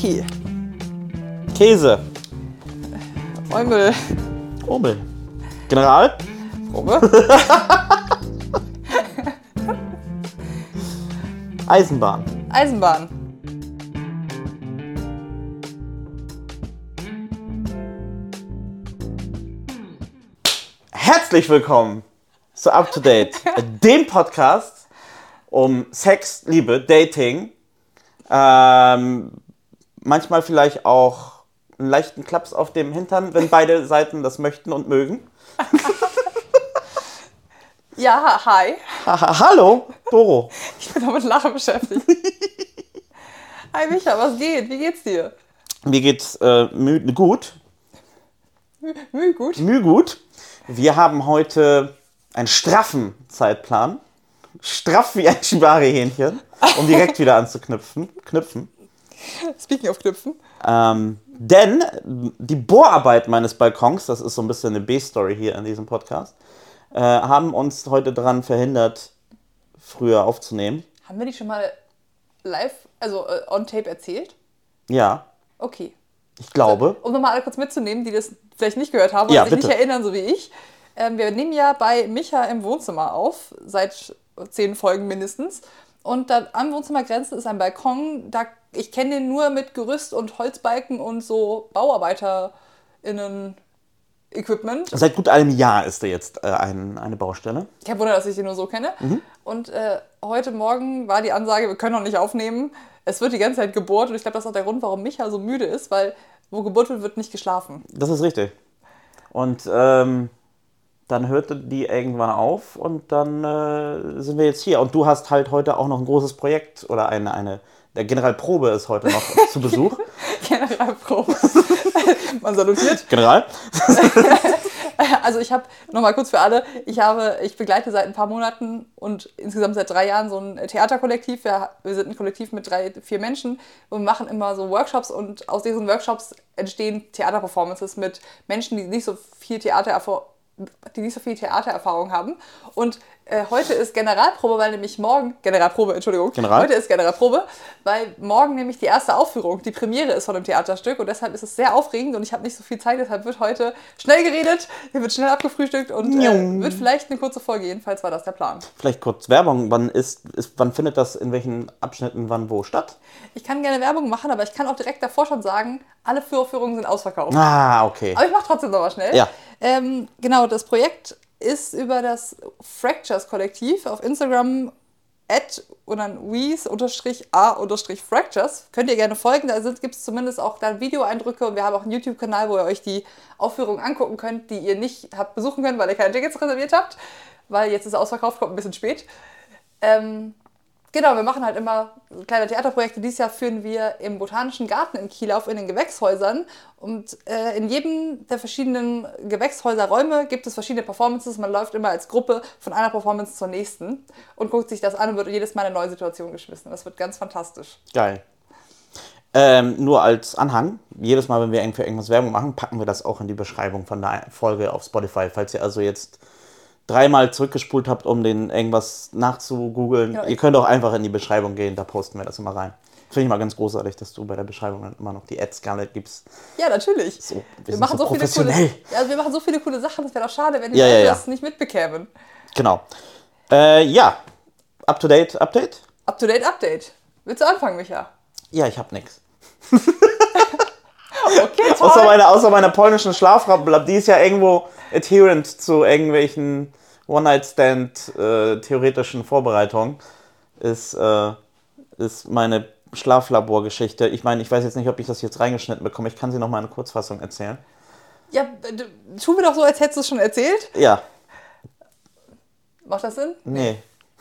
Okay. Käse. Eumel. Obel. General. Probe. Eisenbahn. Eisenbahn. Herzlich willkommen zu Up to Date, dem Podcast um Sex, Liebe, Dating. Ähm, manchmal vielleicht auch einen leichten Klaps auf dem Hintern, wenn beide Seiten das möchten und mögen. Ja, hi. Hallo, Doro. Ich bin noch mit Lachen beschäftigt. Hi Micha, was geht? Wie geht's dir? Mir geht's äh, gut, Müh, gut. Mühe gut. Wir haben heute einen straffen Zeitplan. Straff wie ein Shibari-Hähnchen, um direkt wieder anzuknüpfen. Knüpfen. Speaking of Knüpfen. Ähm, denn die Bohrarbeit meines Balkons, das ist so ein bisschen eine B-Story hier in diesem Podcast, äh, haben uns heute daran verhindert, früher aufzunehmen. Haben wir die schon mal live, also äh, on tape erzählt? Ja, Okay. ich glaube. Um nochmal alle kurz mitzunehmen, die das vielleicht nicht gehört haben Ja, oder sich bitte. nicht erinnern, so wie ich. Ähm, wir nehmen ja bei Micha im Wohnzimmer auf, seit zehn Folgen mindestens. Und da am Wohnzimmergrenzen ist ein Balkon, da ich kenne den nur mit Gerüst und Holzbalken und so BauarbeiterInnen Equipment. Seit gut einem Jahr ist da jetzt äh, ein, eine Baustelle. Kein Wunder, dass ich den nur so kenne. Und äh, heute Morgen war die Ansage, wir können noch nicht aufnehmen. Es wird die ganze Zeit gebohrt und ich glaube, das ist auch der Grund, warum Micha so müde ist, weil wo gebohrt wird, wird nicht geschlafen. Das ist richtig. Und ähm, dann hörte die irgendwann auf und dann äh, sind wir jetzt hier. Und du hast halt heute auch noch ein großes Projekt oder eine, eine der Generalprobe ist heute noch zu Besuch. Generalprobe. Man salutiert. General? Also ich habe, nochmal kurz für alle, ich habe, ich begleite seit ein paar Monaten und insgesamt seit drei Jahren so ein Theaterkollektiv. Wir, wir sind ein Kollektiv mit drei, vier Menschen und machen immer so Workshops und aus diesen Workshops entstehen Theaterperformances mit Menschen, die nicht so viel Theatererfahrung die nicht so viel Theatererfahrung haben. Und äh, heute ist Generalprobe, weil nämlich morgen, Generalprobe, Entschuldigung, General? heute ist Generalprobe, weil morgen nämlich die erste Aufführung, die Premiere ist von dem Theaterstück und deshalb ist es sehr aufregend und ich habe nicht so viel Zeit, deshalb wird heute schnell geredet, hier wird schnell abgefrühstückt und äh, wird vielleicht eine kurze Folge, jedenfalls war das der Plan. Vielleicht kurz Werbung. Wann, ist, ist, wann findet das in welchen Abschnitten wann wo statt? Ich kann gerne Werbung machen, aber ich kann auch direkt davor schon sagen, alle Vorführungen sind ausverkauft. Ah, okay. Aber ich mache trotzdem noch mal schnell. Ja. Ähm, genau, das Projekt ist über das Fractures Kollektiv auf Instagram at und dann wees unterstrich a unterstrich fractures. Könnt ihr gerne folgen, da gibt es zumindest auch dann Videoeindrücke und wir haben auch einen YouTube-Kanal, wo ihr euch die Aufführungen angucken könnt, die ihr nicht habt besuchen können, weil ihr keine Tickets reserviert habt, weil jetzt ist ausverkauft, kommt ein bisschen spät. Ähm, Genau, wir machen halt immer kleine Theaterprojekte. Dieses Jahr führen wir im Botanischen Garten in Kiel auf in den Gewächshäusern. Und äh, in jedem der verschiedenen Gewächshäuserräume gibt es verschiedene Performances. Man läuft immer als Gruppe von einer Performance zur nächsten und guckt sich das an und wird jedes Mal in eine neue Situation geschmissen. Das wird ganz fantastisch. Geil. Ähm, nur als Anhang, jedes Mal, wenn wir irgendwie irgendwas Werbung machen, packen wir das auch in die Beschreibung von der Folge auf Spotify. Falls ihr also jetzt dreimal zurückgespult habt, um den irgendwas nachzugoogeln, Ja, ihr könnt auch einfach in die Beschreibung gehen, da posten wir das immer rein. Finde ich mal ganz großartig, dass du bei der Beschreibung dann immer noch die Ads gerne gibst. Ja, natürlich. So, wir wir, machen so so, viele coole, ja, wir machen so viele coole Sachen, das wäre doch schade, wenn die Ja, Leute ja, das nicht mitbekämen. Genau. Äh, ja, up-to-date, Update? Up-to-date Update. Willst du anfangen, Micha? Ja, ich hab nix. Okay. Außer meiner, außer meiner polnischen Schlafrappe, die ist ja irgendwo adherent zu irgendwelchen One-Night-Stand äh, theoretischen Vorbereitungen, ist, äh, ist meine Schlaflaborgeschichte. Ich meine, ich weiß jetzt nicht, ob ich das jetzt reingeschnitten bekomme. Ich kann sie noch mal in Kurzfassung erzählen. Ja, tu mir doch so, als hättest du es schon erzählt. Ja, Macht das Sinn? nee.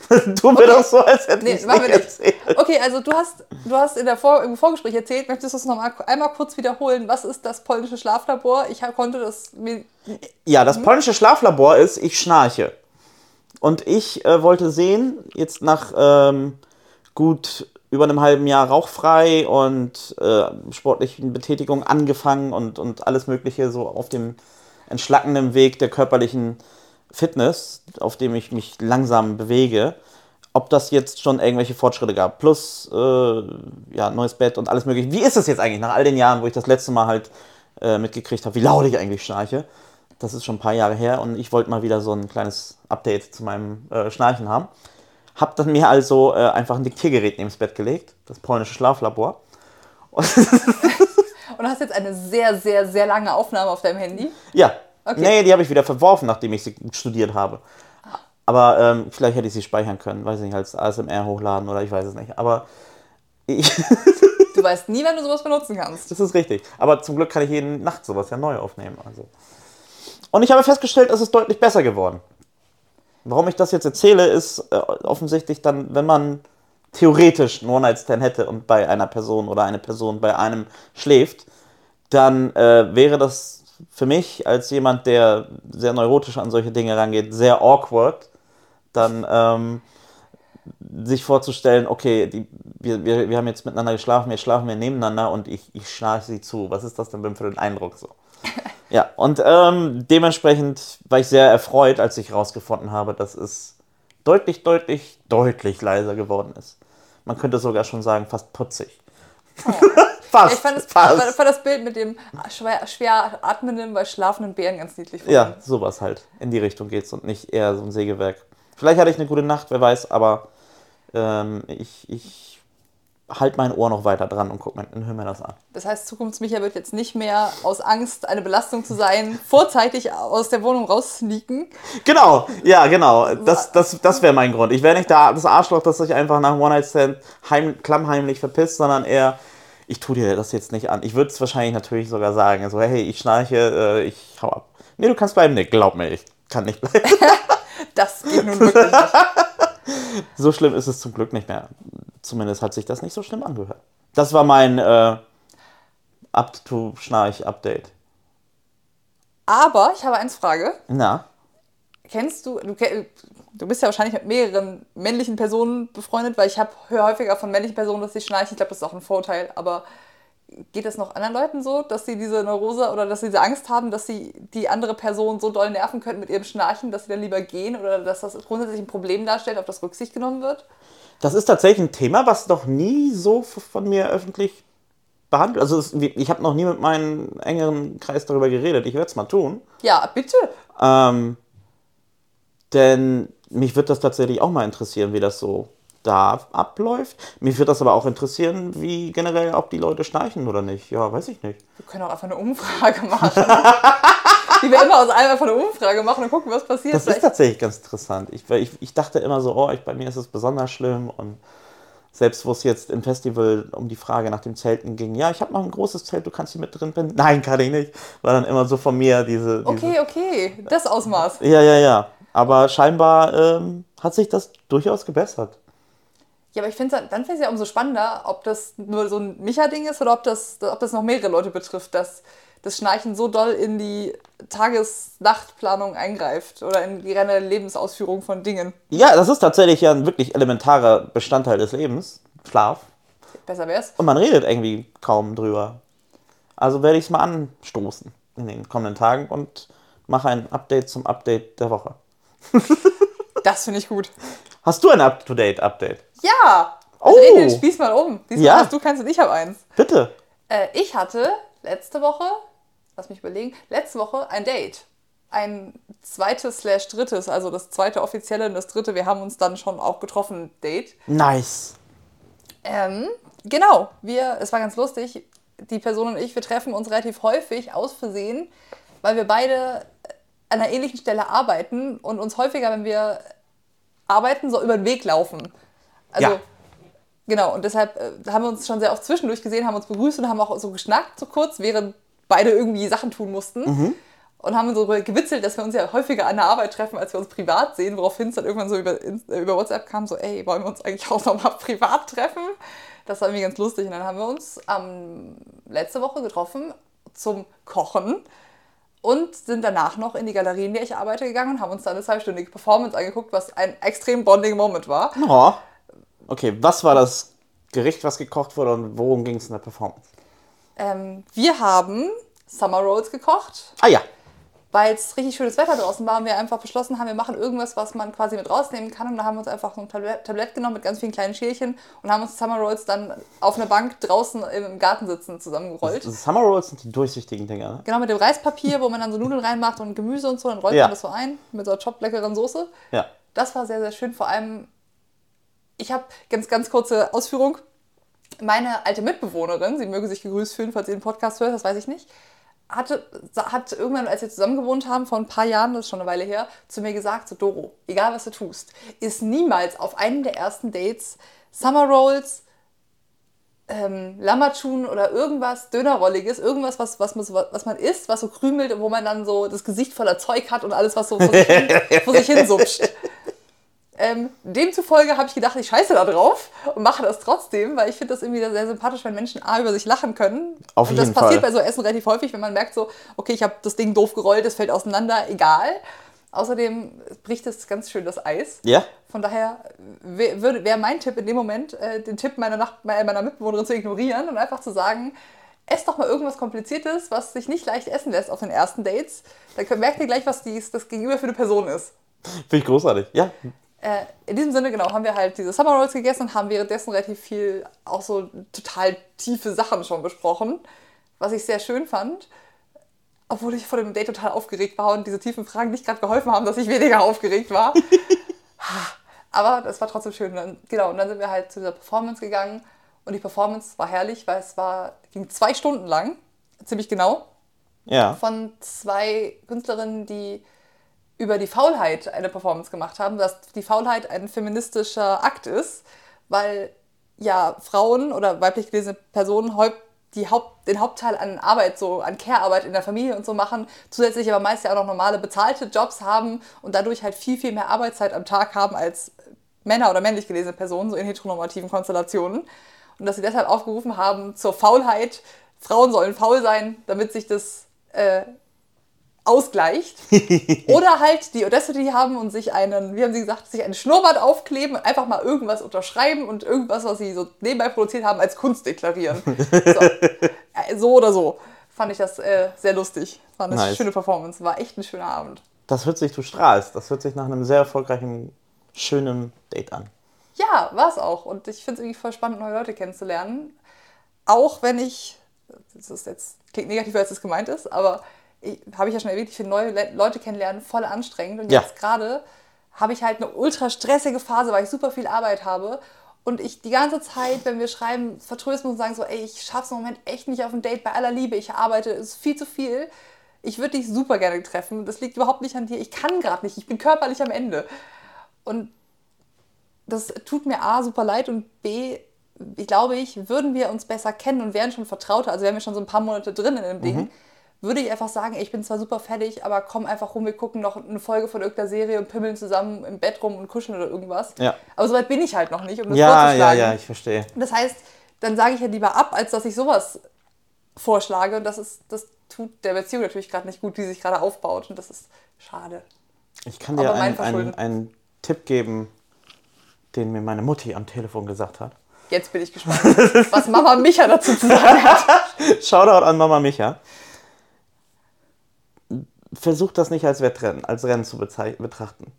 tu mir doch so, als hätte Nee, nicht wir nicht. erzählt. Okay, also du hast, du hast in der Vor im Vorgespräch erzählt, möchtest du es noch mal, einmal kurz wiederholen? Was ist das polnische Schlaflabor? Ich konnte das mir. Ja, das polnische Schlaflabor ist, ich schnarche. Und ich äh, wollte sehen, jetzt nach ähm, gut über einem halben Jahr rauchfrei und äh, sportlichen Betätigung angefangen und, und alles Mögliche so auf dem entschlackenden Weg der körperlichen Fitness, auf dem ich mich langsam bewege, ob das jetzt schon irgendwelche Fortschritte gab. Plus, äh, ja, neues Bett und alles mögliche. Wie ist es jetzt eigentlich nach all den Jahren, wo ich das letzte Mal halt äh, mitgekriegt habe, wie laut ich eigentlich schnarche? Das ist schon ein paar Jahre her und ich wollte mal wieder so ein kleines Update zu meinem äh, Schnarchen haben. Hab dann mir also äh, einfach ein Diktiergerät neben das Bett gelegt, das polnische Schlaflabor. Und hast jetzt eine sehr, sehr, sehr lange Aufnahme auf deinem Handy? Ja. Okay. Nee, die habe ich wieder verworfen, nachdem ich sie studiert habe. Aber ähm, vielleicht hätte ich sie speichern können, weiß nicht, als ASMR hochladen oder ich weiß es nicht. Aber ich. du weißt nie, wenn du sowas benutzen kannst. Das ist richtig. Aber zum Glück kann ich jede Nacht sowas ja neu aufnehmen. Also. Und ich habe festgestellt, es ist deutlich besser geworden. Warum ich das jetzt erzähle, ist äh, offensichtlich dann, wenn man theoretisch einen One-Night-Stand hätte und bei einer Person oder eine Person bei einem schläft, dann äh, wäre das für mich als jemand, der sehr neurotisch an solche Dinge rangeht, sehr awkward, dann ähm, sich vorzustellen, okay, die, wir, wir, wir haben jetzt miteinander geschlafen, jetzt schlafen wir nebeneinander und ich, ich schnarche sie zu. Was ist das denn für den Eindruck so? ja, und ähm, dementsprechend war ich sehr erfreut, als ich herausgefunden habe, dass es deutlich, deutlich, deutlich leiser geworden ist. Man könnte sogar schon sagen, fast putzig. Oh. Fast, ich fand das, fast. fand das Bild mit dem schwer, schwer atmenden, bei schlafenden Bären ganz niedlich. Ja, sowas halt. In die Richtung geht's und nicht eher so ein Sägewerk. Vielleicht hatte ich eine gute Nacht, wer weiß, aber ähm, ich, ich halt mein Ohr noch weiter dran und guck mir, hör mir das an. Das heißt, Zukunftsmicha wird jetzt nicht mehr aus Angst, eine Belastung zu sein, vorzeitig aus der Wohnung raussneaken. Genau, ja, genau. Das, das, das wäre mein Grund. Ich wäre nicht da, das Arschloch, das sich einfach nach One-Night-Stand heim, klammheimlich verpisst, sondern eher, ich tue dir das jetzt nicht an. Ich würde es wahrscheinlich natürlich sogar sagen, so, hey, ich schnarche, äh, ich hau ab. Nee, du kannst bleiben. Nee, glaub mir, ich kann nicht bleiben. das geht nun wirklich nicht. so schlimm ist es zum Glück nicht mehr. Zumindest hat sich das nicht so schlimm angehört. Das war mein äh, Up-to-Schnarch-Update. Aber ich habe eins Frage. Na? Kennst du, du, du bist ja wahrscheinlich mit mehreren männlichen Personen befreundet, weil ich habe höre häufiger von männlichen Personen, dass sie schnarchen. Ich glaube, das ist auch ein Vorteil. Aber geht es noch anderen Leuten so, dass sie diese Neurose oder dass sie diese Angst haben, dass sie die andere Person so doll nerven könnten mit ihrem Schnarchen, dass sie dann lieber gehen oder dass das grundsätzlich ein Problem darstellt, auf das Rücksicht genommen wird? Das ist tatsächlich ein Thema, was noch nie so von mir öffentlich behandelt. Also es, ich habe noch nie mit meinem engeren Kreis darüber geredet. Ich werde es mal tun. Ja, bitte. Ähm, denn mich wird das tatsächlich auch mal interessieren, wie das so da abläuft. Mich würde das aber auch interessieren, wie generell, ob die Leute schnarchen oder nicht. Ja, weiß ich nicht. Wir können auch einfach eine Umfrage machen. die wir immer aus einem einfach eine Umfrage machen und gucken, was passiert. Das ist tatsächlich ganz interessant. Ich, ich, ich dachte immer so, oh, ich, bei mir ist es besonders schlimm und selbst wo es jetzt im Festival um die Frage nach dem Zelten ging, ja, ich habe noch ein großes Zelt, du kannst hier mit drin bin. Nein, kann ich nicht. War dann immer so von mir diese. diese okay, okay, das Ausmaß. Ja, ja, ja. Aber scheinbar ähm, hat sich das durchaus gebessert. Ja, aber ich finde dann finde ich es ja umso spannender, ob das nur so ein Micha-Ding ist oder ob das, ob das noch mehrere Leute betrifft, dass das Schnarchen so doll in die Tages-Nacht-Planung eingreift oder in die reine Lebensausführung von Dingen. Ja, das ist tatsächlich ja ein wirklich elementarer Bestandteil des Lebens. Schlaf. Besser wär's. Und man redet irgendwie kaum drüber. Also werde ich es mal anstoßen in den kommenden Tagen und mache ein Update zum Update der Woche. das finde ich gut. Hast du ein Up-to-Date-Update? Ja! Also oh! den Spieß mal um. Diesmal ja. hast du keins und ich habe eins. Bitte. Äh, ich hatte letzte Woche, lass mich überlegen, letzte Woche ein Date. Ein zweites slash drittes, also das zweite offizielle und das dritte, wir haben uns dann schon auch getroffen, Date. Nice. Ähm, genau, wir, es war ganz lustig, die Person und ich, wir treffen uns relativ häufig aus Versehen, weil wir beide an einer ähnlichen Stelle arbeiten und uns häufiger, wenn wir arbeiten, so über den Weg laufen. Also, ja. genau, und deshalb äh, haben wir uns schon sehr oft zwischendurch gesehen, haben uns begrüßt und haben auch so geschnackt, so kurz, während beide irgendwie Sachen tun mussten. Mhm. Und haben so gewitzelt, dass wir uns ja häufiger an der Arbeit treffen, als wir uns privat sehen, woraufhin es dann irgendwann so über, über WhatsApp kam, so, ey, wollen wir uns eigentlich auch nochmal privat treffen? Das war irgendwie ganz lustig. Und dann haben wir uns ähm, letzte Woche getroffen zum Kochen und sind danach noch in die Galerie, in der ich arbeite, gegangen und haben uns dann eine zweistündige Performance angeguckt, was ein extrem bonding Moment war. Oh. Okay, was war das Gericht, was gekocht wurde und worum ging es in der Performance? Ähm, wir haben Summer Rolls gekocht. Ah ja. Weil es richtig schönes Wetter draußen war und wir einfach beschlossen haben, wir machen irgendwas, was man quasi mit rausnehmen kann. Und da haben wir uns einfach so ein Tablett, Tablett genommen mit ganz vielen kleinen Schälchen und haben uns Summer Rolls dann auf einer Bank draußen im Garten sitzen zusammengerollt. Das Summer Rolls sind die durchsichtigen Dinger, ne? Genau, mit dem Reispapier, wo man dann so Nudeln reinmacht und Gemüse und so, dann rollt Ja. man das so ein mit so einer top leckeren Soße. Ja. Das war sehr, sehr schön. Vor allem, ich habe ganz, ganz kurze Ausführung. Meine alte Mitbewohnerin, sie möge sich gegrüßt fühlen, falls sie den Podcast hört, das weiß ich nicht, hatte, hat irgendwann, als wir zusammen gewohnt haben, vor ein paar Jahren, das ist schon eine Weile her, zu mir gesagt, so Doro, egal was du tust, ist niemals auf einem der ersten Dates Summer Rolls, ähm, Lammertun oder irgendwas Dönerrolliges, irgendwas, was, was, man, so- was man isst, was so krümelt und wo man dann so das Gesicht voller Zeug hat und alles, was so vor sich hin, vor sich hin supscht. Ähm, demzufolge habe ich gedacht, ich scheiße da drauf und mache das trotzdem, weil ich finde das irgendwie sehr sympathisch, wenn Menschen A über sich lachen können. Auf und jeden das passiert Fall. bei so Essen relativ häufig, wenn man merkt so, okay, ich habe das Ding doof gerollt, es fällt auseinander, egal. Außerdem bricht es ganz schön das Eis. Ja? Von daher wäre wär mein Tipp in dem Moment, äh, den Tipp meiner, Nach meiner Mitbewohnerin zu ignorieren und einfach zu sagen, ess doch mal irgendwas Kompliziertes, was sich nicht leicht essen lässt auf den ersten Dates. Dann merkt ihr gleich, was dies, das Gegenüber für eine Person ist. Finde ich großartig. Ja. Äh, in diesem Sinne, genau, haben wir halt diese Summer Rolls gegessen und haben währenddessen relativ viel auch so total tiefe Sachen schon besprochen, was ich sehr schön fand. Obwohl ich vor dem Date total aufgeregt war und diese tiefen Fragen nicht gerade geholfen haben, dass ich weniger aufgeregt war. Aber das war trotzdem schön. Dann, genau, und dann sind wir halt zu dieser Performance gegangen und die Performance war herrlich, weil es war, ging zwei Stunden lang, ziemlich genau Ja. von zwei Künstlerinnen, die über die Faulheit eine Performance gemacht haben, dass die Faulheit ein feministischer Akt ist, weil ja Frauen oder weiblich gelesene Personen Haupt, den Hauptteil an Arbeit, so an Care-Arbeit in der Familie und so machen, zusätzlich aber meist ja auch noch normale bezahlte Jobs haben und dadurch halt viel, viel mehr Arbeitszeit am Tag haben als Männer oder männlich gelesene Personen, so in heteronormativen Konstellationen. Und dass sie deshalb aufgerufen haben zur Faulheit, Frauen sollen faul sein, damit sich das äh, ausgleicht. Oder halt die Audacity haben und sich einen, wie haben sie gesagt, sich einen Schnurrbart aufkleben und einfach mal irgendwas unterschreiben und irgendwas, was sie so nebenbei produziert haben, als Kunst deklarieren. So, Äh, so oder so. Fand ich das äh, sehr lustig. War eine Nice. schöne Performance. War echt ein schöner Abend. Das hört sich, du strahlst. Das hört sich nach einem sehr erfolgreichen, schönen Date an. Ja, war es auch. Und ich finde es irgendwie voll spannend, neue Leute kennenzulernen. Auch wenn ich, das ist jetzt, klingt negativer, als es gemeint ist, aber habe ich ja schon erwähnt, ich finde neue Le Leute kennenlernen voll anstrengend. Und Ja. jetzt gerade habe ich halt eine ultra stressige Phase, weil ich super viel Arbeit habe. Und ich die ganze Zeit, wenn wir schreiben, vertrösten und sagen so, ey, ich schaff's im Moment echt nicht auf ein Date bei aller Liebe, ich arbeite, es ist viel zu viel. Ich würde dich super gerne treffen. Das liegt überhaupt nicht an dir. Ich kann gerade nicht. Ich bin körperlich am Ende. Und das tut mir A super leid und B, ich glaube ich, würden wir uns besser kennen und wären schon vertrauter, also wären wir schon so ein paar Monate drin in dem Ding, würde ich einfach sagen, ich bin zwar super fertig, aber komm einfach rum, wir gucken noch eine Folge von irgendeiner Serie und pimmeln zusammen im Bett rum und kuscheln oder irgendwas. Ja. Aber soweit bin ich halt noch nicht, um das Ja, ja, vorzuschlagen. ja, ich verstehe. Das heißt, dann sage ich ja lieber ab, als dass ich sowas vorschlage. Und das ist, das tut der Beziehung natürlich gerade nicht gut, die sich gerade aufbaut. Und das ist schade. Ich kann dir einen, einen, einen Tipp geben, den mir meine Mutti am Telefon gesagt hat. Jetzt bin ich gespannt, was Mama Micha dazu zu sagen hat. Shoutout an Mama Micha. Versuch das nicht als Wettrennen, als Rennen zu betrachten.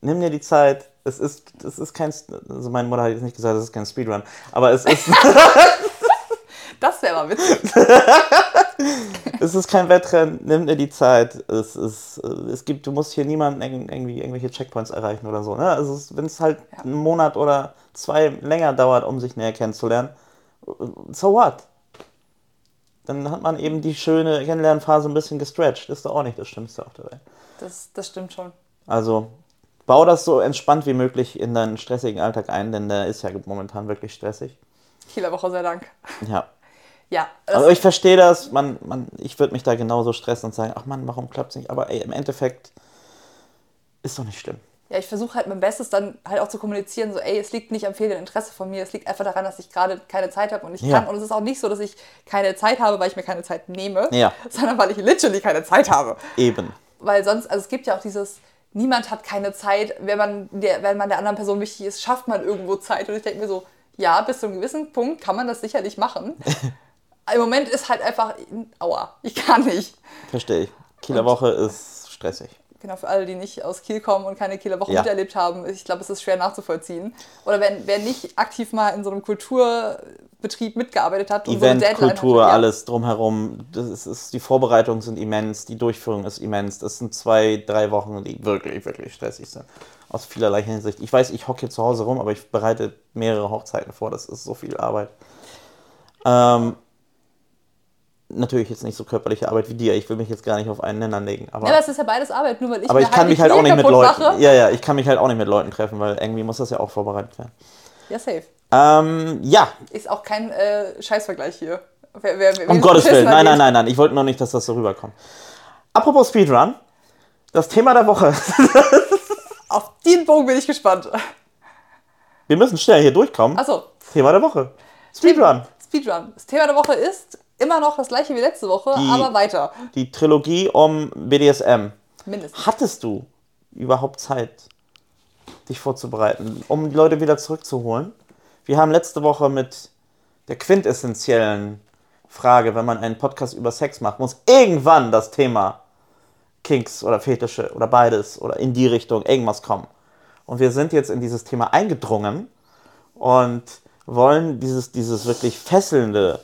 Nimm dir die Zeit. Es ist, es ist kein, also meine Mutter hat jetzt nicht gesagt, es ist kein Speedrun, aber es ist, Das wäre mal witzig. es ist kein Wettrennen. Nimm dir die Zeit. Es ist, es gibt, du musst hier niemanden irg- irgendwie irgendwelche Checkpoints erreichen oder so. Ne? Also wenn es halt Ja. einen Monat oder zwei länger dauert, um sich näher kennenzulernen, so what? Dann hat man eben die schöne Kennenlernphase ein bisschen gestretched. Ist doch auch nicht das Schlimmste auf der Welt. Das, das stimmt schon. Also bau das so entspannt wie möglich in deinen stressigen Alltag ein, denn der ist ja momentan wirklich stressig. Kieler Woche sei Dank. Ja. Ja, Also ich verstehe das, man, man, ich würde mich da genauso stressen und sagen, ach Mann, warum klappt es nicht? Aber ey, im Endeffekt ist doch nicht schlimm. Ja ich versuche halt mein Bestes dann halt auch zu kommunizieren, so ey, es liegt nicht am fehlenden Interesse von mir, es liegt einfach daran, dass ich gerade keine Zeit habe und ich Ja. kann. Und es ist auch nicht so, dass ich keine Zeit habe, weil ich mir keine Zeit nehme, Ja. sondern weil ich literally keine Zeit habe. Eben. Weil sonst, also es gibt ja auch dieses, niemand hat keine Zeit, wenn man der, wenn man der anderen Person wichtig ist, schafft man irgendwo Zeit. Und ich denke mir so, ja, bis zu einem gewissen Punkt kann man das sicherlich machen. Im Moment ist halt einfach, aua, ich kann nicht. Verstehe ich. Kieler Woche ist stressig. Genau, für alle, die nicht aus Kiel kommen und keine Kieler Woche Ja. miterlebt haben, ich glaube, es ist schwer nachzuvollziehen. Oder wer, wer nicht aktiv mal in so einem Kulturbetrieb mitgearbeitet hat und so eine Deadline Kultur, ja. alles drumherum. Das ist, ist, die Vorbereitungen sind immens, die Durchführung ist immens. Das sind zwei, drei Wochen, die wirklich, wirklich stressig sind. Aus vielerlei Hinsicht. Ich weiß, ich hocke hier zu Hause rum, aber ich bereite mehrere Hochzeiten vor. Das ist so viel Arbeit. Ähm, natürlich jetzt nicht so körperliche Arbeit wie dir. Ich will mich jetzt gar nicht auf einen Nenner legen. Aber, Ja, es ist ja beides Arbeit, nur weil ich aber ich kann die mich halt auch nicht mit Leuten. Mache. Ja, ja, ich kann mich halt auch nicht mit Leuten treffen, weil irgendwie muss das ja auch vorbereitet werden. Ja, safe. Ähm, ja, Ist auch kein äh, Scheißvergleich hier. Wer, wer, wer Um Gottes Willen. Nein, nein, nein, nein. Ich wollte noch nicht, dass das so rüberkommt. Apropos Speedrun. Das Thema der Woche. Auf den Bogen bin ich gespannt. Wir müssen schnell hier durchkommen. Achso, Thema der Woche. Speedrun. Speedrun. Das Thema der Woche ist immer noch das gleiche wie letzte Woche, Die- aber weiter. Die Trilogie um BDSM. Mindestens. Hattest du überhaupt Zeit, dich vorzubereiten, um die Leute wieder zurückzuholen? Wir haben letzte Woche mit der quintessentiellen Frage, wenn man einen Podcast über Sex macht, muss irgendwann das Thema Kinks oder Fetische oder beides oder in die Richtung irgendwas kommen. Und wir sind jetzt in dieses Thema eingedrungen und wollen dieses, dieses wirklich fesselnde,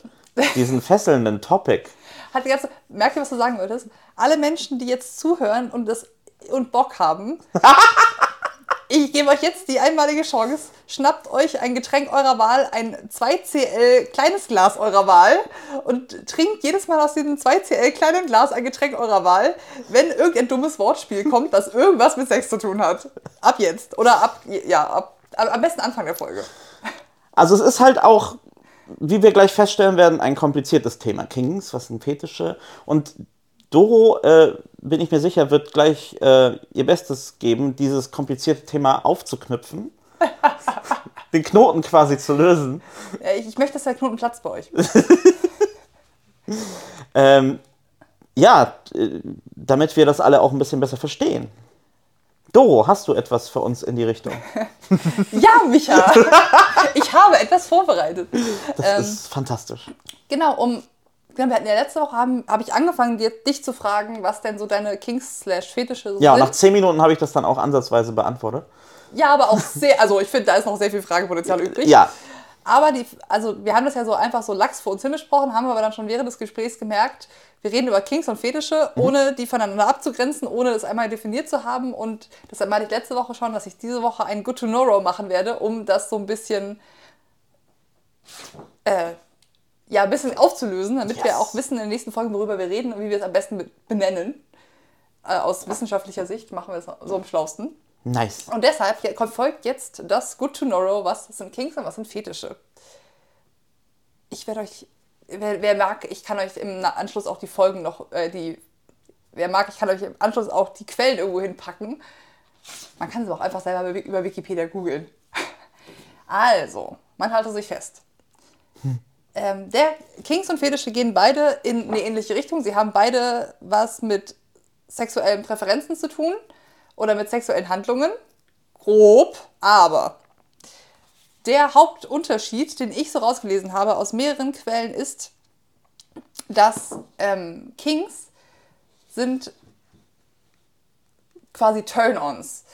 diesen fesselnden Topic Hat die ganze, merkt ihr, was du sagen wolltest? Alle Menschen, die jetzt zuhören und, das, und Bock haben, ich gebe euch jetzt die einmalige Chance. Schnappt euch ein Getränk eurer Wahl, ein 2CL kleines Glas eurer Wahl und trinkt jedes Mal aus diesem 2CL kleinen Glas ein Getränk eurer Wahl, wenn irgendein dummes Wortspiel kommt, das irgendwas mit Sex zu tun hat. Ab jetzt. Oder ab, ja, ab, am besten Anfang der Folge. Also es ist halt auch, wie wir gleich feststellen werden, ein kompliziertes Thema. Kings, was sind Fetische? Und Doro, äh, bin ich mir sicher, wird gleich äh, ihr Bestes geben, dieses komplizierte Thema aufzuknüpfen. den Knoten quasi zu lösen. Ja, Ich, ich möchte, dass der Knoten platzt bei euch. Ähm, ja, äh, damit wir das alle auch ein bisschen besser verstehen. Doro, hast du etwas für uns in die Richtung? Ja, Micha! Ich habe etwas vorbereitet. Das Ähm, ist fantastisch. Genau, um. Wir hatten ja letzte Woche haben, habe ich angefangen, dir, dich zu fragen, was denn so deine Kings slash Fetische so Ja, sind. nach zehn Minuten habe ich das dann auch ansatzweise beantwortet. ja, aber auch sehr, also ich finde, da ist noch sehr viel Fragepotenzial übrig. Ja, Aber die, also wir haben das ja so einfach so lax vor uns hingesprochen, haben aber dann schon während des Gesprächs gemerkt, wir reden über Kings und Fetische, Mhm. ohne die voneinander abzugrenzen, ohne das einmal definiert zu haben. Und deshalb meinte ich letzte Woche schon, dass ich diese Woche ein Good to Know Row machen werde, um das so ein bisschen, äh, ja, ein bisschen aufzulösen, damit wir Yes. auch wissen in den nächsten Folgen, worüber wir reden und wie wir es am besten be- benennen. Äh, aus wissenschaftlicher Sicht machen wir es so am schlausten. Nice. Und deshalb folgt jetzt das Good to Know, was sind Kinks und was sind Fetische. Ich werde euch, wer, wer mag, ich kann euch im Anschluss auch die Folgen noch, äh, die, wer mag, ich kann euch im Anschluss auch die Quellen irgendwo hinpacken. Man kann sie auch einfach selber über- Wikipedia googeln. Also, man halte sich fest. Ähm, der Kings und Fetische gehen beide in eine ähnliche Richtung. Sie haben beide was mit sexuellen Präferenzen zu tun oder mit sexuellen Handlungen. Grob, aber der Hauptunterschied, den ich so rausgelesen habe aus mehreren Quellen, ist, dass ähm, Kings sind quasi Turn-ons.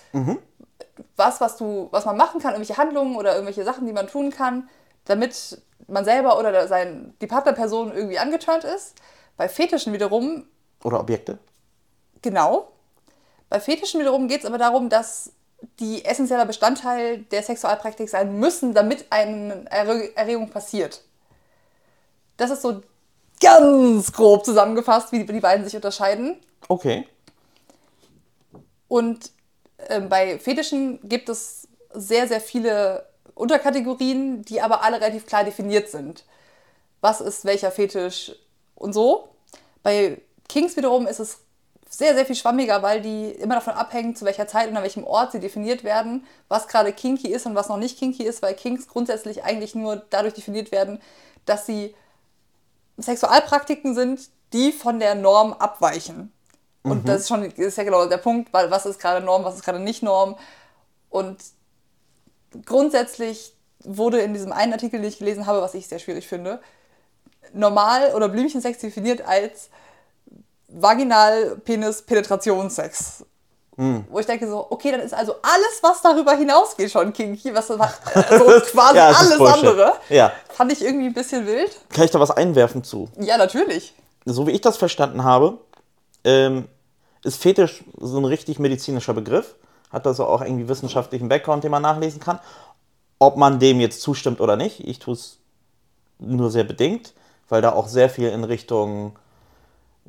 Was, was, du, was man machen kann, irgendwelche Handlungen oder irgendwelche Sachen, die man tun kann, damit man selber oder der- sein, die Partnerperson irgendwie angeturnt ist. Bei Fetischen wiederum Oder Objekte? Genau. Bei Fetischen wiederum geht es aber darum, dass die essentieller Bestandteil der Sexualpraktik sein müssen, damit eine Erre- Erregung passiert. Das ist so ganz grob zusammengefasst, wie die, beiden sich unterscheiden. Okay. Und ähm, bei Fetischen gibt es sehr, sehr viele Unterkategorien, die aber alle relativ klar definiert sind. Was ist welcher Fetisch und so. Bei Kings wiederum ist es sehr, sehr viel schwammiger, weil die immer davon abhängen, zu welcher Zeit und an welchem Ort sie definiert werden, was gerade kinky ist und was noch nicht kinky ist, weil Kings grundsätzlich eigentlich nur dadurch definiert werden, dass sie Sexualpraktiken sind, die von der Norm abweichen. Und das ist schon ist ja genau der Punkt, weil was ist gerade Norm, was ist gerade nicht Norm. Und grundsätzlich wurde in diesem einen Artikel, den ich gelesen habe, was ich sehr schwierig finde, normal oder Blümchensex definiert als Vaginal-Penis-Penetrationssex. Wo ich denke so, okay, dann ist also alles, was darüber hinausgeht, schon kinky, was also quasi Ja, alles Bullshit. andere. Ja. Fand ich irgendwie ein bisschen wild. Kann ich da was einwerfen zu? Ja, natürlich. so wie ich das verstanden habe, ähm, ist Fetisch so ein richtig medizinischer Begriff. Hat also auch irgendwie wissenschaftlichen Background, den man nachlesen kann. Ob man dem jetzt zustimmt oder nicht, ich tue es nur sehr bedingt, weil da auch sehr viel in Richtung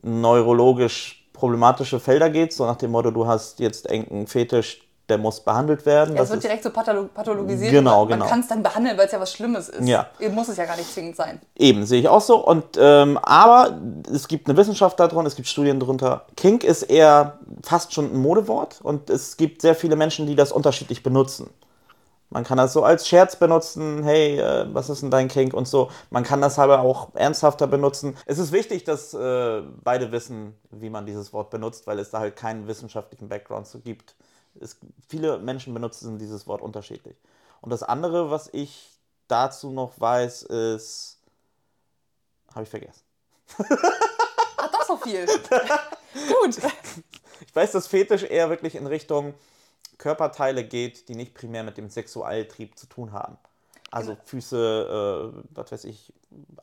neurologisch problematische Felder geht. So nach dem Motto, du hast jetzt irgendeinen Fetisch, der muss behandelt werden. Ja, Das wird direkt so patholo pathologisiert. Genau, man, genau. Man kann es dann behandeln, weil es ja was Schlimmes ist. Ja. Muss es ja gar nicht zwingend sein. Eben, sehe ich auch so. Und, ähm, aber es gibt eine Wissenschaft darum, es gibt Studien drunter. Kink ist eher fast schon ein Modewort und es gibt sehr viele Menschen, die das unterschiedlich benutzen. Man kann das so als Scherz benutzen, hey, äh, was ist denn dein Kink und so. Man kann das aber auch ernsthafter benutzen. Es ist wichtig, dass äh, beide wissen, wie man dieses Wort benutzt, weil es da halt keinen wissenschaftlichen Background zu gibt. Es, viele Menschen benutzen dieses Wort unterschiedlich. Und das andere, was ich dazu noch weiß, ist. Habe ich vergessen. Ach, doch so viel. Gut. Ich weiß, dass Fetisch eher wirklich in Richtung Körperteile geht, die nicht primär mit dem Sexualtrieb zu tun haben. Also Füße, äh, was weiß ich,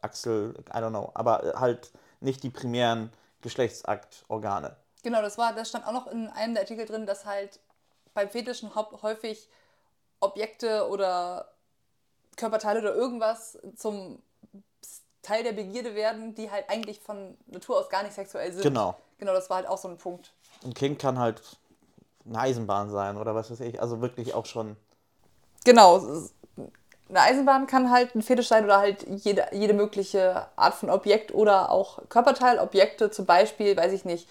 Achsel, I don't know. Aber halt nicht die primären Geschlechtsaktorgane. Genau, das war, das stand auch noch in einem der Artikel drin, dass halt beim Fetischen häufig Objekte oder Körperteile oder irgendwas zum Teil der Begierde werden, die halt eigentlich von Natur aus gar nicht sexuell sind. Genau. Genau, das war halt auch so ein Punkt. Ein Kind kann halt eine Eisenbahn sein oder was weiß ich. Also wirklich auch schon. Genau. Eine Eisenbahn kann halt ein Fetisch sein oder halt jede, jede mögliche Art von Objekt oder auch Körperteil. Objekte zum Beispiel, weiß ich nicht,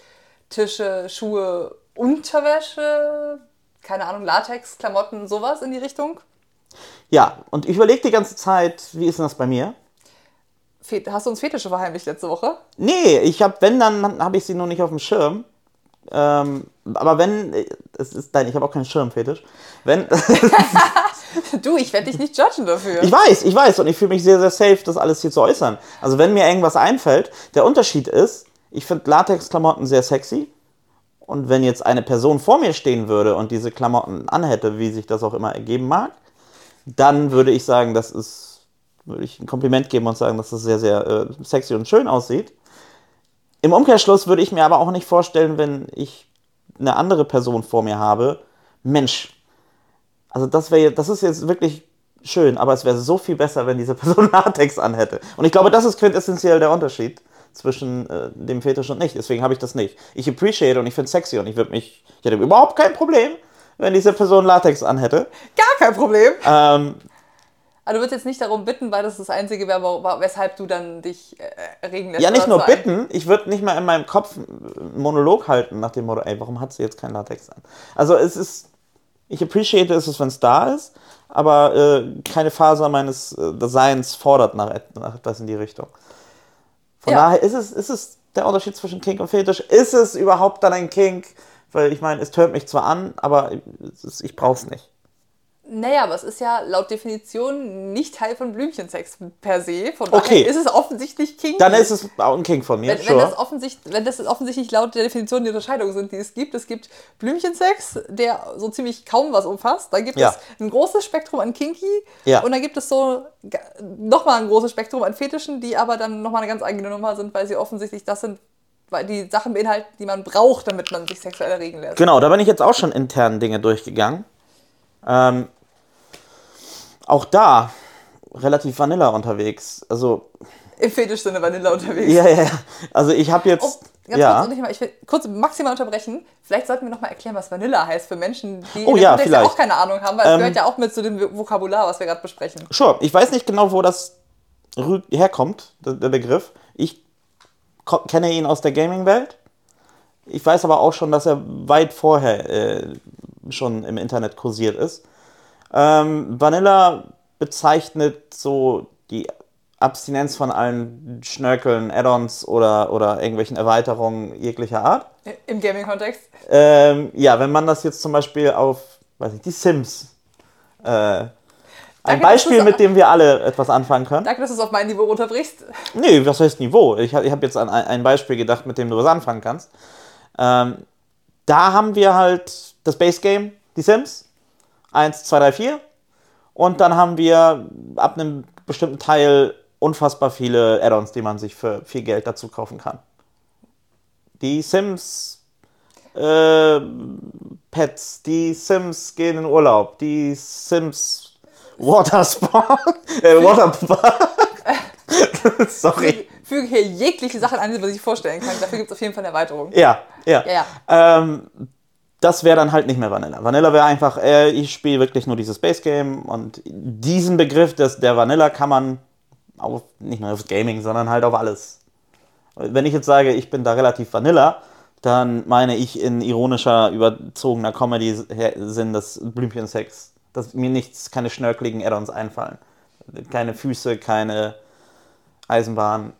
Tische, Schuhe, Unterwäsche, keine Ahnung, Latex, Klamotten, sowas in die Richtung. Ja, und ich überlege die ganze Zeit, wie ist denn das bei mir? Hast du uns Fetische verheimlicht letzte Woche? Nee, ich habe, wenn, dann habe ich sie noch nicht auf dem Schirm. Ähm, aber wenn, es ist, nein, ich habe auch keinen Schirmfetisch. Wenn, Du, ich werde dich nicht judgen dafür. ich weiß, ich weiß und ich fühle mich sehr, sehr safe, das alles hier zu äußern. Also wenn mir irgendwas einfällt, der Unterschied ist, ich finde Latexklamotten sehr sexy. Und wenn jetzt eine Person vor mir stehen würde und diese Klamotten anhätte, wie sich das auch immer ergeben mag, dann würde ich sagen, das ist, würde ich ein Kompliment geben und sagen, dass das sehr, sehr äh, sexy und schön aussieht. Im Umkehrschluss würde ich mir aber auch nicht vorstellen, wenn ich eine andere Person vor mir habe, Mensch, also das wäre, das ist jetzt wirklich schön, aber es wäre so viel besser, wenn diese Person Latex anhätte. Und ich glaube, das ist quintessentiell der Unterschied zwischen äh, dem Fetisch und nicht. Deswegen habe ich das nicht. Ich appreciate und ich finde sexy und ich würde mich, ich hätte überhaupt kein Problem, wenn diese Person Latex anhätte. Gar kein Problem. Ähm, Aber du würdest jetzt nicht darum bitten, weil das das Einzige wäre, weshalb du dann dich äh, erregen lässt. ja, nicht nur so bitten, ich würde nicht mal in meinem Kopf einen Monolog halten nach dem Motto, ey, warum hat sie jetzt kein Latex an? Also es ist, ich appreciate es, wenn es da ist, aber äh, keine Faser meines äh, Seins fordert nach, nach etwas in die Richtung. Von Ja. daher ist es, ist es der Unterschied zwischen Kink und Fetisch. Ist es überhaupt dann ein Kink? Weil ich meine, es tönt mich zwar an, aber ist, ich brauch's nicht. Naja, aber es ist ja laut Definition nicht Teil von Blümchensex per se. Von daher Okay. ist es offensichtlich kinky. Dann ist es auch ein Kink von mir, wenn, wenn, sure. das offensichtlich, wenn das offensichtlich laut der Definition die Unterscheidungen sind, die es gibt. Es gibt Blümchensex, der so ziemlich kaum was umfasst. Dann gibt Ja. es ein großes Spektrum an Kinky. Ja. Und dann gibt es so nochmal ein großes Spektrum an Fetischen, die aber dann nochmal eine ganz eigene Nummer sind, weil sie offensichtlich das sind, weil die Sachen beinhalten, die man braucht, damit man sich sexuell erregen lässt. Genau, da bin ich jetzt auch schon intern Dinge durchgegangen. Ähm, auch da relativ Vanilla unterwegs. Also, Im Fetischsinne Vanilla unterwegs. ja, ja, ja. Also ich habe jetzt, Oh, ganz ja, kurz, mal, ich will kurz maximal unterbrechen. Vielleicht sollten wir noch mal erklären, was Vanilla heißt für Menschen, die Oh ja, vielleicht. auch keine Ahnung haben, weil es Ähm, gehört ja auch mit zu dem Vokabular, was wir gerade besprechen. sure. Ich weiß nicht genau, wo das herkommt, der, Begriff. Ich kenne ihn aus der Gaming-Welt. Ich weiß aber auch schon, dass er weit vorher äh, schon im Internet kursiert ist. Ähm, Vanilla bezeichnet so die Abstinenz von allen Schnörkeln, Add-ons oder, oder irgendwelchen Erweiterungen jeglicher Art. Im Gaming-Kontext. Ähm, ja, wenn man das jetzt zum Beispiel auf, weiß nicht, die Sims. Äh, Ein Danke, Beispiel, mit dem wir alle etwas anfangen können. Danke, dass du es auf mein Niveau runterbrichst. Nee, was heißt Niveau? Ich, ich habe jetzt an ein ein Beispiel gedacht, mit dem du was anfangen kannst. Ähm, da haben wir halt das Base Game, die Sims. 1, 2, 3, 4. Und dann haben wir ab einem bestimmten Teil unfassbar viele Add-ons, die man sich für viel Geld dazu kaufen kann. Die Sims äh, Pets, die Sims gehen in Urlaub, die Sims Watersport, äh, Waterpark. Sorry. Füge hier jegliche Sachen an, die man sich vorstellen kann. Dafür gibt es auf jeden Fall eine Erweiterung. Ja, ja. Ja, ja. Ähm, das wäre dann halt nicht mehr Vanilla. Vanilla wäre einfach, äh, ich spiele wirklich nur dieses Base Game und diesen Begriff des, der Vanilla kann man auf, nicht nur auf Gaming, sondern halt auf alles. Wenn ich jetzt sage, ich bin da relativ Vanilla, dann meine ich in ironischer, überzogener Comedy-Sinn das Blümchensex. Dass mir nichts, keine schnörkeligen Add-ons einfallen. Keine Füße, keine Eisenbahn,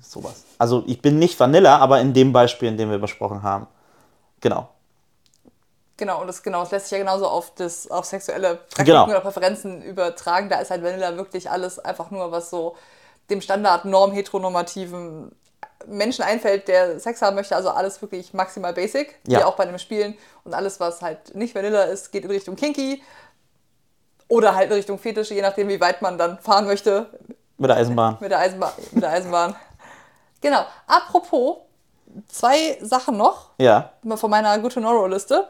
sowas. Also ich bin nicht Vanilla, aber in dem Beispiel, in dem wir besprochen haben. Genau. Genau, und das, genau, das lässt sich ja genauso auf, das, auf sexuelle Praktiken Genau. oder Präferenzen übertragen. Da ist halt Vanilla wirklich alles einfach nur, was so dem Standard norm heteronormativen Menschen einfällt, der Sex haben möchte. Also alles wirklich maximal basic, Ja. wie auch bei dem Spielen. Und alles, was halt nicht Vanilla ist, geht in Richtung Kinky oder halt in Richtung Fetische, je nachdem, wie weit man dann fahren möchte Mit der Eisenbahn. mit der Eisenbahn. Mit der Eisenbahn. genau. Apropos, zwei Sachen noch Ja. von meiner Good to Know-Liste.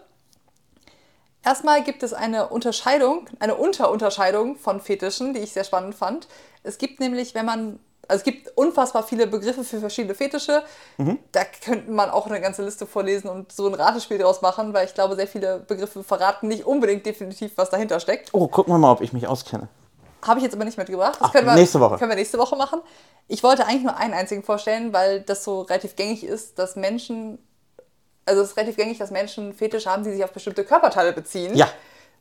Erstmal gibt es eine Unterscheidung, eine Unterunterscheidung von Fetischen, die ich sehr spannend fand. Es gibt nämlich, wenn man, also es gibt unfassbar viele Begriffe für verschiedene Fetische. Da könnte man auch eine ganze Liste vorlesen und so ein Ratespiel draus machen, weil ich glaube, sehr viele Begriffe verraten nicht unbedingt definitiv, was dahinter steckt. Oh, gucken wir mal, ob ich mich auskenne. Habe ich jetzt aber nicht mitgebracht. Das Ach, können wir, nächste Woche. Können wir nächste Woche machen. Ich wollte eigentlich nur einen einzigen vorstellen, weil das so relativ gängig ist, dass Menschen, also es ist relativ gängig, dass Menschen Fetisch haben, die sich auf bestimmte Körperteile beziehen. Ja.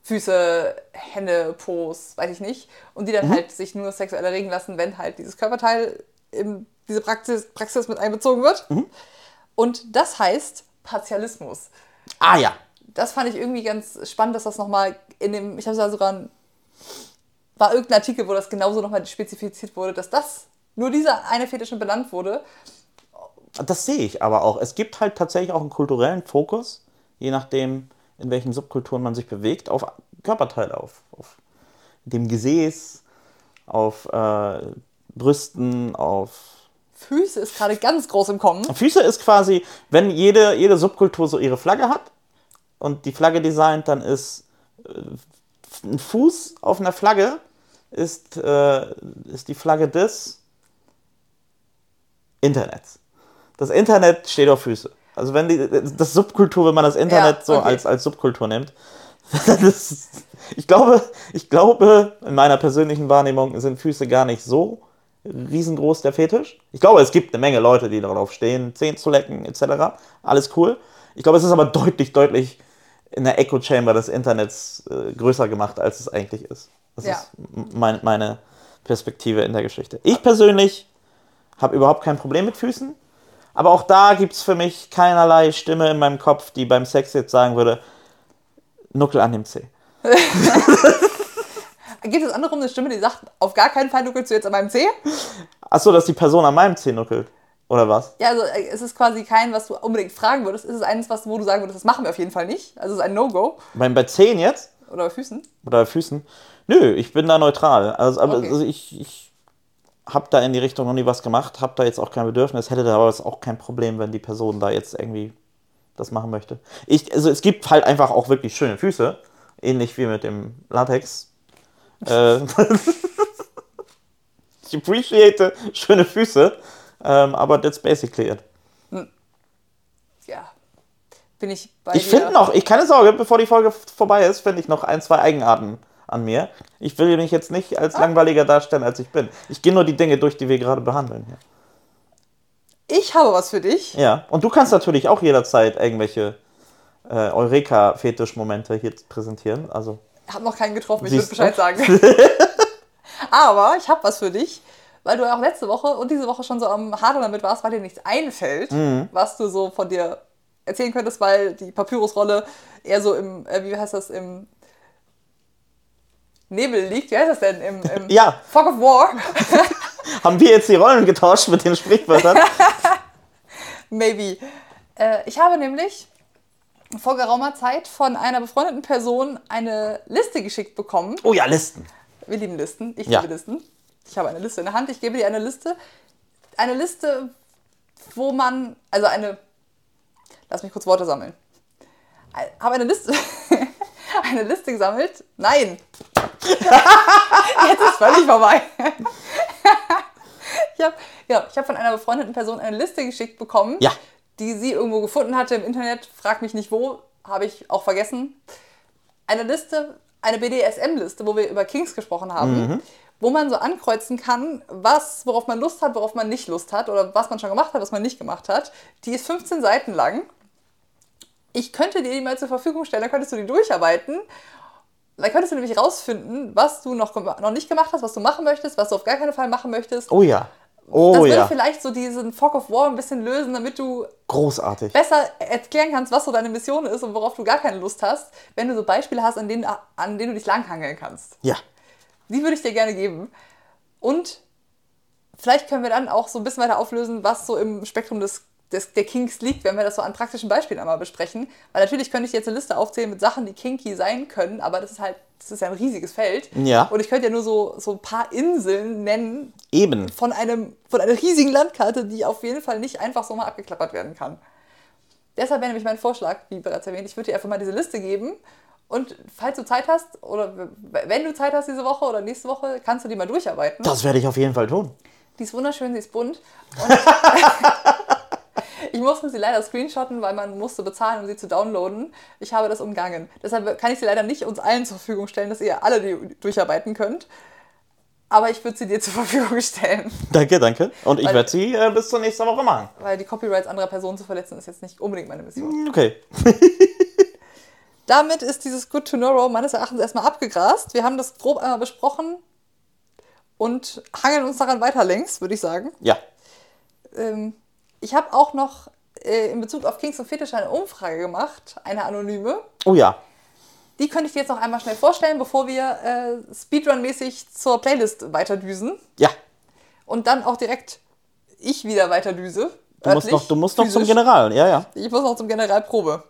Füße, Hände, Po's, weiß ich nicht. Und die Mhm. dann halt sich nur sexuell erregen lassen, wenn halt dieses Körperteil in diese Praxis, Praxis mit einbezogen wird. Mhm. Und das heißt Partialismus Ah ja. das fand ich irgendwie ganz spannend, dass das nochmal in dem, ich habe da sogar ein, war irgendein Artikel, wo das genauso nochmal spezifiziert wurde, dass das nur dieser eine Fetisch schon benannt wurde. Das sehe ich aber auch. Es gibt halt tatsächlich auch einen kulturellen Fokus, je nachdem, in welchen Subkulturen man sich bewegt, auf Körperteile, auf, auf dem Gesäß, auf äh, Brüsten, auf Füße ist gerade ganz groß im Kommen. Füße ist quasi, wenn jede, jede Subkultur so ihre Flagge hat und die Flagge designt, dann ist äh, ein Fuß auf einer Flagge ist, äh, ist die Flagge des Internets. Das Internet steht auf Füße. Also wenn die, das Subkultur, wenn man das Internet Ja, so okay. als, als Subkultur nimmt, ist, ich glaube, ich glaube, in meiner persönlichen Wahrnehmung sind Füße gar nicht so riesengroß der Fetisch. Ich glaube, es gibt eine Menge Leute, die darauf stehen, Zehen zu lecken, etc. Alles cool. Ich glaube, es ist aber deutlich, deutlich in der Echo Chamber des Internets äh, größer gemacht, als es eigentlich ist. Das Ja. ist mein, meine Perspektive in der Geschichte. Ich persönlich habe überhaupt kein Problem mit Füßen. Aber auch da gibt es für mich keinerlei Stimme in meinem Kopf, die beim Sex jetzt sagen würde, Nuckel an dem Zeh. Gibt es andersrum eine Stimme, die sagt, auf gar keinen Fall nuckelst du jetzt an meinem Zeh? Achso, dass die Person an meinem Zeh nuckelt. Oder was? Ja, also äh, es ist quasi kein, was du unbedingt fragen würdest. Es ist eins, was, wo du sagen würdest, das machen wir auf jeden Fall nicht. Also es ist ein No-Go. Bei, bei Zehen jetzt? Oder Füßen. Oder Füßen? Nö, ich bin da neutral. Also, aber, Okay. also ich, ich habe da in die Richtung noch nie was gemacht, habe da jetzt auch kein Bedürfnis, hätte da aber auch kein Problem, wenn die Person da jetzt irgendwie das machen möchte. Ich, also es gibt halt einfach auch wirklich schöne Füße, ähnlich wie mit dem Latex. Äh, ich appreciate schöne Füße, ähm, aber that's basically it. Bin ich bei Ich finde noch, ich keine Sorge, bevor die Folge vorbei ist, finde ich noch ein, zwei Eigenarten an mir. Ich will mich jetzt nicht als langweiliger darstellen, als ich bin. Ich gehe nur die Dinge durch, die wir gerade behandeln hier. Ich habe was für dich. Ja, und du kannst natürlich auch jederzeit irgendwelche äh, Eureka-Fetisch-Momente hier präsentieren. Also, Ich habe noch keinen getroffen, ich würde? Bescheid sagen. Aber ich habe was für dich, weil du ja auch letzte Woche und diese Woche schon so am Hadern damit warst, weil dir nichts einfällt, Mhm. was du so von dir erzählen könntest, weil die Papyrusrolle eher so im, äh, wie heißt das, im Nebel liegt. Wie heißt das denn? Im, im Ja. Fog of War. Haben wir jetzt die Rollen getauscht mit den Sprichwörtern? Maybe. Äh, ich habe nämlich vor geraumer Zeit von einer befreundeten Person eine Liste geschickt bekommen. Oh ja, Listen. Wir lieben Listen. Ich Ja. liebe Listen. Ich habe eine Liste in der Hand. Ich gebe dir eine Liste. Eine Liste, wo man, also eine, lass mich kurz Worte sammeln. Ich habe eine Liste, eine Liste gesammelt. Nein. Jetzt ist völlig vorbei. Ich habe ja, ich hab von einer befreundeten Person eine Liste geschickt bekommen, Ja. die sie irgendwo gefunden hatte im Internet. Frag mich nicht wo, habe ich auch vergessen. Eine Liste, eine BDSM-Liste, wo wir über Kings gesprochen haben, wo man so ankreuzen kann, was, worauf man Lust hat, worauf man nicht Lust hat oder was man schon gemacht hat, was man nicht gemacht hat. Die ist 15 Seiten lang. Ich könnte dir die mal zur Verfügung stellen, dann könntest du die durcharbeiten. Dann könntest du nämlich rausfinden, was du noch, noch nicht gemacht hast, was du machen möchtest, was du auf gar keinen Fall machen möchtest. Oh ja. Oh das würde ja. vielleicht so diesen Fog of War ein bisschen lösen, damit du Großartig. besser erklären kannst, was so deine Mission ist und worauf du gar keine Lust hast, wenn du so Beispiele hast, an denen, an denen du dich langhangeln kannst. Ja. Die würde ich dir gerne geben. Und vielleicht können wir dann auch so ein bisschen weiter auflösen, was so im Spektrum des, des, der Kinks liegt, wenn wir das so an praktischen Beispielen einmal besprechen. Weil natürlich könnte ich jetzt eine Liste aufzählen mit Sachen, die kinky sein können, aber das ist halt, das ist ja ein riesiges Feld. Ja. Und ich könnte ja nur so, so ein paar Inseln nennen Eben. von, einem, von einer riesigen Landkarte, die auf jeden Fall nicht einfach so mal abgeklappert werden kann. Deshalb wäre nämlich mein Vorschlag, wie bereits erwähnt, ich würde dir einfach mal diese Liste geben. Und falls du Zeit hast, oder wenn du Zeit hast diese Woche oder nächste Woche, kannst du die mal durcharbeiten. Das werde ich auf jeden Fall tun. Die ist wunderschön, sie ist bunt. Und ich musste sie leider screenshotten, weil man musste bezahlen, um sie zu downloaden. Ich habe das umgangen. Deshalb kann ich sie leider nicht uns allen zur Verfügung stellen, dass ihr alle die durcharbeiten könnt. Aber ich würde sie dir zur Verfügung stellen. Danke, danke. Und ich werde sie äh, bis zur nächsten Woche machen. Weil die Copyrights anderer Personen zu verletzen, ist jetzt nicht unbedingt meine Mission. Okay. Damit ist dieses Good to Know Row meines Erachtens erstmal abgegrast. Wir haben das grob einmal besprochen und hangeln uns daran weiter längs, würde ich sagen. Ja. Ähm, ich habe auch noch äh, in Bezug auf Kings und Fetisch eine Umfrage gemacht, eine anonyme. Oh ja. Die könnte ich dir jetzt noch einmal schnell vorstellen, bevor wir äh, Speedrun-mäßig zur Playlist weiterdüsen Ja. und dann auch direkt ich wieder weiterdüse. Du musst noch, du musst noch zum. General. Ja, ja. Ich muss noch zum Generalprobe.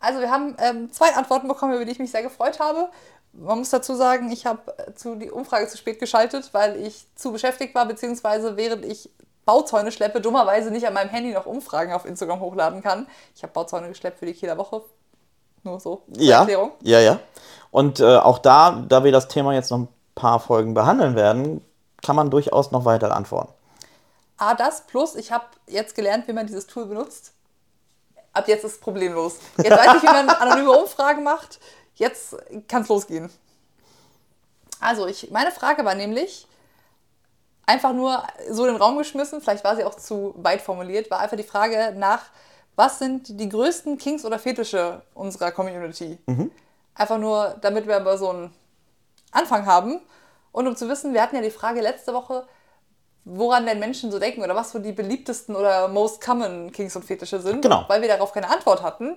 Also wir haben ähm, zwei Antworten bekommen, über die ich mich sehr gefreut habe. Man muss dazu sagen, ich habe äh, zu die Umfrage zu spät geschaltet, weil ich zu beschäftigt war, beziehungsweise während ich Bauzäune schleppe, dummerweise nicht an meinem Handy noch Umfragen auf Instagram hochladen kann. Ich habe Bauzäune geschleppt für die Kieler Woche. Nur so Ja. Erklärung. Ja, ja. Und äh, auch da, da wir das Thema jetzt noch ein paar Folgen behandeln werden, kann man durchaus noch weiter antworten. A, das plus, ich habe jetzt gelernt, wie man dieses Tool benutzt. Ab jetzt ist es problemlos. Jetzt weiß ich, wie man anonyme Umfragen macht. Jetzt kann es losgehen. Also, ich, meine Frage war nämlich einfach nur so in den Raum geschmissen, vielleicht war sie auch zu weit formuliert, war einfach die Frage nach, was sind die größten Kings oder Fetische unserer Community? Einfach nur, damit wir aber so einen Anfang haben und um zu wissen, wir hatten ja die Frage letzte Woche, woran denn Menschen so denken oder was so die beliebtesten oder most common Kings und Fetische sind. Genau. Weil wir darauf keine Antwort hatten,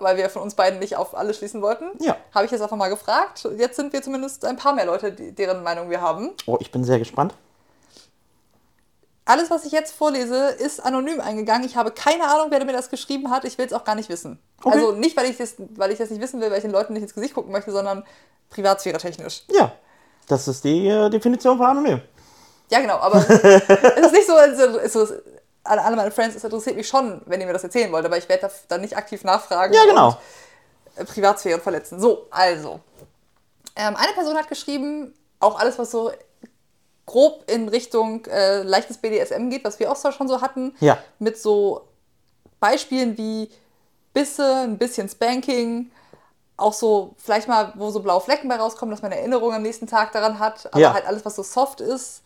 weil wir von uns beiden nicht auf alle schließen wollten, Ja. habe ich jetzt einfach mal gefragt. Jetzt sind wir zumindest ein paar mehr Leute, deren Meinung wir haben. Oh, ich bin sehr gespannt. Alles, was ich jetzt vorlese, ist anonym eingegangen. Ich habe keine Ahnung, wer mir das geschrieben hat. Ich will es auch gar nicht wissen. Okay. Also nicht, weil ich, das, weil ich das nicht wissen will, weil ich den Leuten nicht ins Gesicht gucken möchte, sondern privatsphäre technisch. Ja. Das ist die äh, Definition von anonym. Ja, genau, aber es ist nicht so, als- es ist, alle, alle meine Friends, es interessiert mich schon, wenn ihr mir das erzählen wollt, aber ich werde da dann nicht aktiv nachfragen Ja, genau. und äh, Privatsphäre verletzen. So, also. Ähm, eine Person hat geschrieben, auch alles, was so grob in Richtung äh, leichtes BDSM geht, was wir auch so schon so hatten, Ja. mit so Beispielen wie Bisse, ein bisschen Spanking, auch so vielleicht mal, wo so blaue Flecken bei rauskommen, dass man Erinnerungen am nächsten Tag daran hat, aber Ja. halt alles, was so soft ist.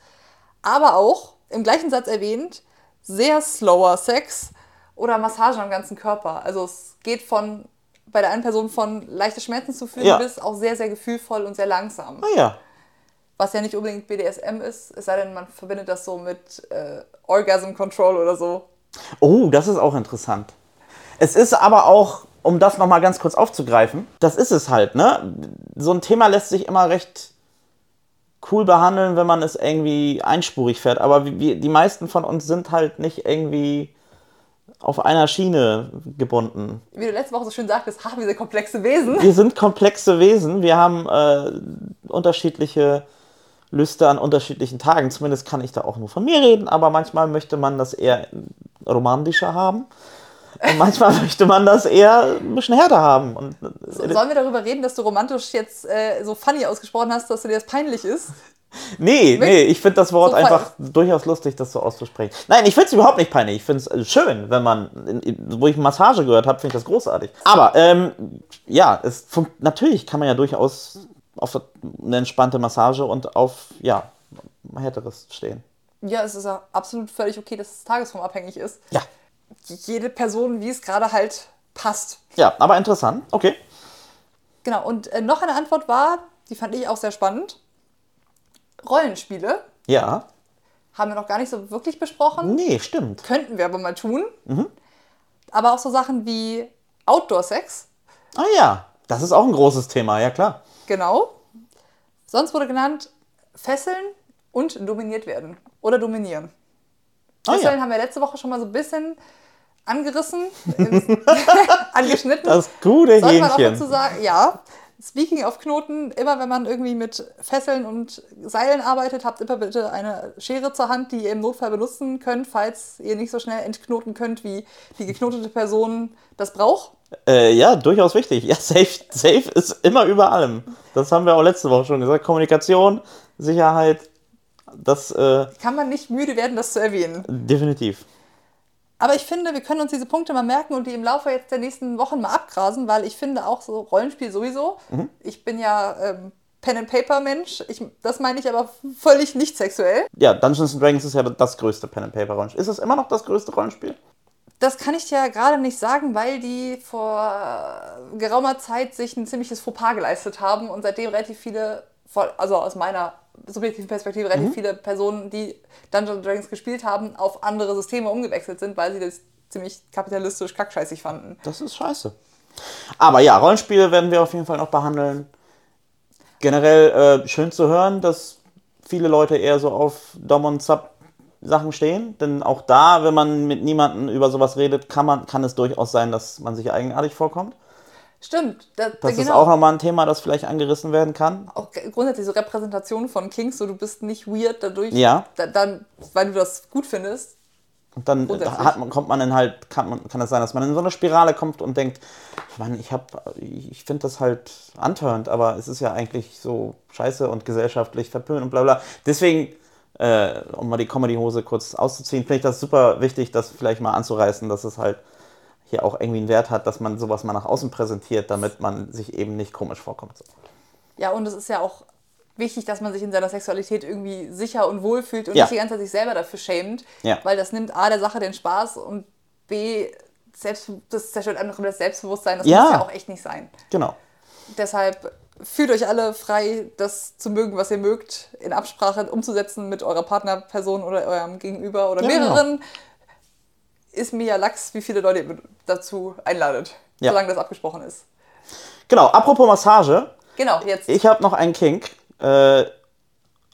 Aber auch im gleichen Satz erwähnt, sehr slower Sex oder Massage am ganzen Körper. Also es geht von bei der einen Person von leichte Schmerzen zu fühlen Ja. bis auch sehr, sehr gefühlvoll und sehr langsam. Ah ja. Was ja nicht unbedingt BDSM ist, es sei denn, man verbindet das so mit äh, Orgasm Control oder so. Oh, das ist auch interessant. Es ist aber auch, um das nochmal ganz kurz aufzugreifen, das ist es halt, ne? So ein Thema lässt sich immer recht cool behandeln, wenn man es irgendwie einspurig fährt. Aber wir, die meisten von uns sind halt nicht irgendwie auf einer Schiene gebunden. Wie du letzte Woche so schön sagtest, ha, wir komplexe Wesen. Wir sind komplexe Wesen. Wir haben äh, unterschiedliche Lüste an unterschiedlichen Tagen. Zumindest kann ich da auch nur von mir reden, aber manchmal möchte man das eher romantischer haben. Und manchmal möchte man das eher ein bisschen härter haben. Und, so, sollen wir darüber reden, dass du romantisch jetzt äh, so funny ausgesprochen hast, dass dir das peinlich ist? Nee, nee, ich finde das Wort so einfach durchaus lustig, das so auszusprechen. Nein, ich finde es überhaupt nicht peinlich. Ich finde es äh, schön, wenn man, wo ich Massage gehört habe, finde ich das großartig. Aber ähm, ja, es natürlich kann man ja durchaus auf eine entspannte Massage und auf, ja, härteres stehen. Ja, es ist ja absolut völlig okay, dass es tagesformabhängig ist. Ja. Jede Person, wie es gerade halt passt. Ja, aber interessant, okay. Genau, und äh, noch eine Antwort war, die fand ich auch sehr spannend. Rollenspiele. Ja. Haben wir noch gar nicht so wirklich besprochen. Nee, stimmt. Könnten wir aber mal tun. Mhm. Aber auch so Sachen wie Outdoor-Sex. Ah ja, das ist auch ein großes Thema, ja klar. Genau. Sonst wurde genannt Fesseln und dominiert werden. Oder dominieren. Ah, Fesseln ja. haben wir letzte Woche schon mal so ein bisschen angerissen, angeschnitten. Das gute Hähnchen. Soll man auch dazu sagen, ja. Speaking of Knoten, immer wenn man irgendwie mit Fesseln und Seilen arbeitet, habt immer bitte eine Schere zur Hand, die ihr im Notfall benutzen könnt, falls ihr nicht so schnell entknoten könnt, wie die geknotete Person das braucht. Äh, ja, durchaus wichtig. Ja, safe, safe ist immer über allem. Das haben wir auch letzte Woche schon gesagt. Kommunikation, Sicherheit, das. Äh, Kann man nicht müde werden, das zu erwähnen. Definitiv. Aber ich finde, wir können uns diese Punkte mal merken und die im Laufe jetzt der nächsten Wochen mal abgrasen, weil ich finde auch so Rollenspiel sowieso. Mhm. Ich bin ja ähm, Pen and Paper Mensch. Ich, das meine ich aber völlig nicht sexuell. Ja, Dungeons Dragons ist ja das größte Pen and Paper Rollenspiel. Ist es immer noch das größte Rollenspiel? Das kann ich ja gerade nicht sagen, weil die vor geraumer Zeit sich ein ziemliches Fauxpas geleistet haben und seitdem relativ viele, also aus meiner subjektiven Perspektive, relativ mhm. viele Personen, die Dungeons Dragons gespielt haben, auf andere Systeme umgewechselt sind, weil sie das ziemlich kapitalistisch kackscheißig fanden. Das ist scheiße. Aber ja, Rollenspiele werden wir auf jeden Fall noch behandeln. Generell äh, schön zu hören, dass viele Leute eher so auf Dom und Sub Sachen stehen, denn auch da, wenn man mit niemandem über sowas redet, kann, man, kann es durchaus sein, dass man sich eigenartig vorkommt. Stimmt. Da, das genau. ist auch nochmal ein Thema, das vielleicht angerissen werden kann. Auch grundsätzlich so Repräsentation von Kings, so du bist nicht weird dadurch, ja. Da, dann, weil du das gut findest. Und dann man, kommt man dann halt, kann, man, kann es sein, dass man in so eine Spirale kommt und denkt, Mann, ich hab, ich finde das halt antörend, aber es ist ja eigentlich so scheiße und gesellschaftlich verpönt und bla bla. Deswegen, äh, um mal die Comedy-Hose kurz auszuziehen, finde ich das super wichtig, das vielleicht mal anzureißen, dass es halt hier auch irgendwie einen Wert hat, dass man sowas mal nach außen präsentiert, damit man sich eben nicht komisch vorkommt. Ja, und es ist ja auch wichtig, dass man sich in seiner Sexualität irgendwie sicher und wohl fühlt und ja. nicht die ganze Zeit sich selber dafür schämt, ja. weil das nimmt A der Sache den Spaß und B selbst, das zerstört einfach das Selbstbewusstsein. Das ja. muss ja auch echt nicht sein. Genau. Deshalb fühlt euch alle frei, das zu mögen, was ihr mögt, in Absprache umzusetzen mit eurer Partnerperson oder eurem Gegenüber oder ja, genau. mehreren. Genau ist mir ja Lachs, wie viele Leute ihr dazu einladet, ja. solange das abgesprochen ist. Genau, apropos Massage. Genau, jetzt. Ich habe noch einen Kink. Äh,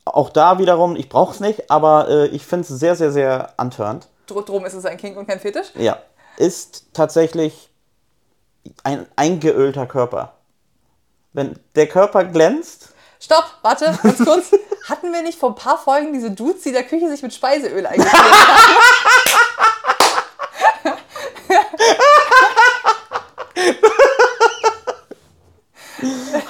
auch da wiederum, ich brauche es nicht, aber äh, ich finde es sehr, sehr, sehr antörend. Drum ist es ein Kink und kein Fetisch? Ja. Ist tatsächlich ein eingeölter Körper. Wenn der Körper glänzt. Stopp, warte, ganz kurz. Hatten wir nicht vor ein paar Folgen diese Dudes, die in der Küche sich mit Speiseöl eingeschmiert haben?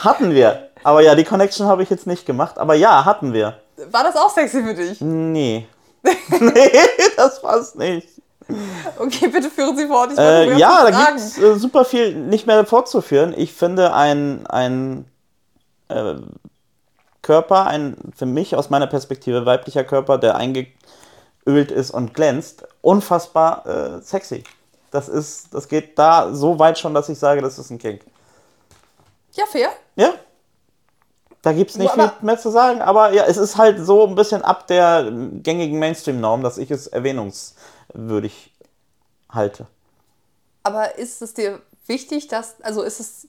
hatten wir. Aber ja, die Connection habe ich jetzt nicht gemacht. Aber ja, hatten wir. War das auch sexy für dich? Nee. nee, das war's nicht. Okay, bitte führen Sie fort. Äh, ja, da gibt es äh, super viel nicht mehr fortzuführen. Ich finde ein, ein äh, Körper, ein für mich aus meiner Perspektive weiblicher Körper, der eingeölt ist und glänzt, unfassbar äh, sexy. Das ist, das geht da so weit schon, dass ich sage, das ist ein Kink. Ja, fair. Ja. Da gibt es nicht viel mehr zu sagen, aber ja, es ist halt so ein bisschen ab der gängigen Mainstream-Norm, dass ich es erwähnungswürdig halte. Aber ist es dir wichtig, dass, also ist es,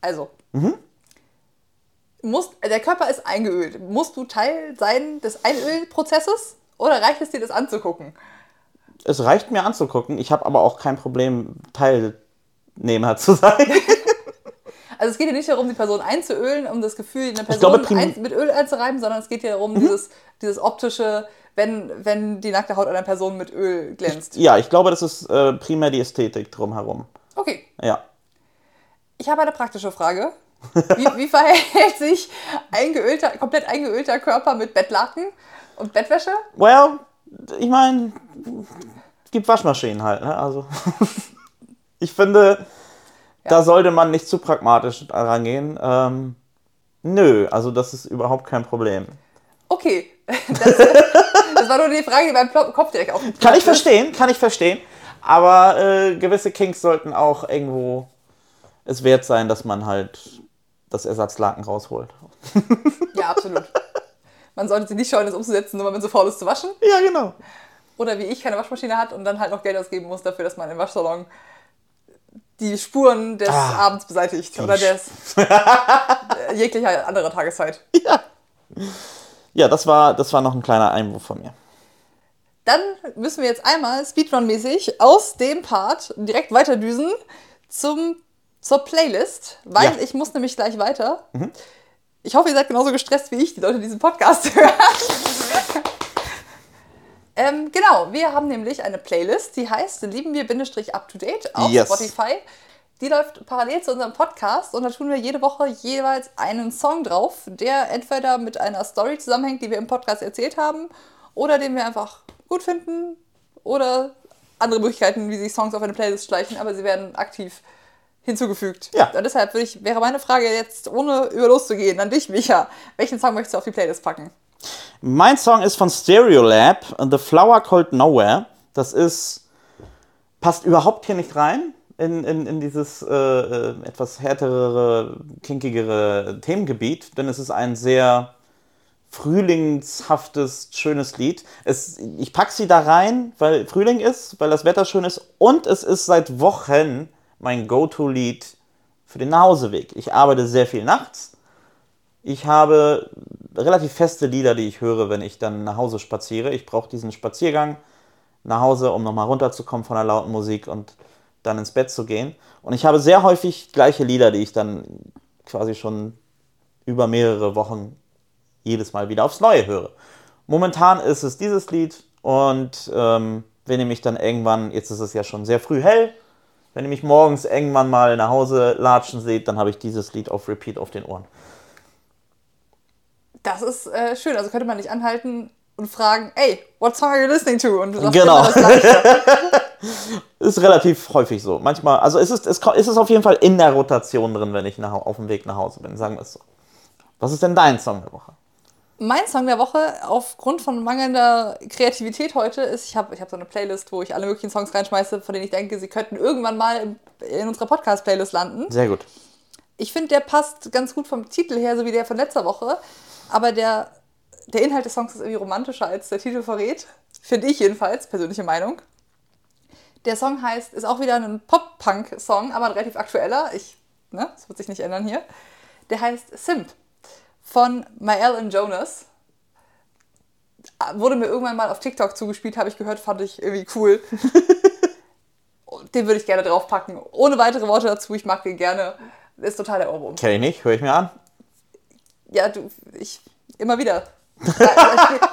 also, mhm. Musst, der Körper ist eingeölt. Musst du Teil sein des Einölprozesses oder reicht es dir, das anzugucken? Es reicht mir anzugucken. Ich habe aber auch kein Problem, Teilnehmer zu sein. Also es geht ja nicht darum, die Person einzuölen, um das Gefühl, eine Person glaube, mit Öl einzureiben, sondern es geht ja darum, dieses, dieses optische, wenn, wenn die nackte Haut einer Person mit Öl glänzt. ja, ich glaube, das ist äh, primär die Ästhetik drumherum. Okay, Ja. ich habe eine praktische Frage. Wie, wie verhält sich eingeölter, komplett eingeölter Körper mit Bettlaken und Bettwäsche? Well, ich meine, gibt Waschmaschinen halt, ne? Also. ich finde, da sollte man nicht zu pragmatisch rangehen. Ähm, nö, also das ist überhaupt kein Problem. Okay, das, das war nur die Frage, die beim Plop- Kopf direkt auf Kann ich verstehen, kann ich verstehen. Aber äh, gewisse Kinks sollten auch irgendwo es wert sein, dass man halt das Ersatzlaken rausholt. Ja, absolut. Man sollte sich nicht scheuen, das umzusetzen, nur weil man so faul ist zu waschen. Ja, genau. Oder wie ich keine Waschmaschine hat und dann halt noch Geld ausgeben muss dafür, dass man im Waschsalon die Spuren des Ah, Abends beseitigt. Oder des jeglicher anderer Tageszeit. Ja, das war, das war noch ein kleiner Einwurf von mir. Dann müssen wir jetzt einmal Speedrun-mäßig aus dem Part direkt weiterdüsen zum, zur Playlist, weil Ja. ich muss nämlich gleich weiter. Ich hoffe, ihr seid genauso gestresst wie ich, die Leute, die diesen Podcast hören. ähm, genau, wir haben nämlich eine Playlist, die heißt Lieben wir Bindestrich up to date auf Yes. Spotify. Die läuft parallel zu unserem Podcast und da tun wir jede Woche jeweils einen Song drauf, der entweder mit einer Story zusammenhängt, die wir im Podcast erzählt haben, oder den wir einfach gut finden, oder andere Möglichkeiten, wie sich Songs auf eine Playlist schleichen, aber sie werden aktiv hinzugefügt. Ja. Und deshalb ich, wäre meine Frage jetzt, ohne über loszugehen, an dich, Micha. Welchen Song möchtest du auf die Playlist packen? Mein Song ist von Stereolab, The Flower Called Nowhere. Das ist, passt überhaupt hier nicht rein in, in, in dieses äh, äh, etwas härtere, kinkigere Themengebiet, denn es ist ein sehr frühlingshaftes, schönes Lied. Es, ich packe sie da rein, weil Frühling ist, weil das Wetter schön ist und es ist seit Wochen mein Go-To-Lied für den Nachhauseweg. Ich arbeite sehr viel nachts. Ich habe relativ feste Lieder, die ich höre, wenn ich dann nach Hause spaziere. Ich brauche diesen Spaziergang nach Hause, um nochmal runterzukommen von der lauten Musik und dann ins Bett zu gehen. Und ich habe sehr häufig gleiche Lieder, die ich dann quasi schon über mehrere Wochen jedes Mal wieder aufs Neue höre. Momentan ist es dieses Lied und ähm, wenn ihr mich dann irgendwann, jetzt ist es ja schon sehr früh hell, wenn ihr mich morgens irgendwann mal nach Hause latschen seht, dann habe ich dieses Lied auf Repeat auf den Ohren. Das ist äh, schön. Also könnte man nicht anhalten und fragen, ey, what song are you listening to? Und du sagst Genau. immer das Gleiche. Ist relativ häufig so. Manchmal, also es ist, es ist auf jeden Fall in der Rotation drin, wenn ich nach, auf dem Weg nach Hause bin, sagen wir es so. Was ist denn dein Song der Woche? Mein Song der Woche, aufgrund von mangelnder Kreativität heute, ist, ich habe ich hab so eine Playlist, wo ich alle möglichen Songs reinschmeiße, von denen ich denke, sie könnten irgendwann mal in, in unserer Podcast-Playlist landen. Sehr gut. Ich finde, der passt ganz gut vom Titel her, so wie der von letzter Woche. Aber der, der Inhalt des Songs ist irgendwie romantischer, als der Titel verrät. Finde ich jedenfalls, persönliche Meinung. Der Song heißt, ist auch wieder ein Pop-Punk-Song, aber ein relativ aktueller. Ich, ne, das wird sich nicht ändern hier. Der heißt Simp von Mael and Jonas. Wurde mir irgendwann mal auf TikTok zugespielt, habe ich gehört, fand ich irgendwie cool. Den würde ich gerne draufpacken. Ohne weitere Worte dazu, ich mag den gerne. Ist total der Ohrwurm. Kenn ich nicht, höre ich mir an. Ja, du, ich, immer wieder.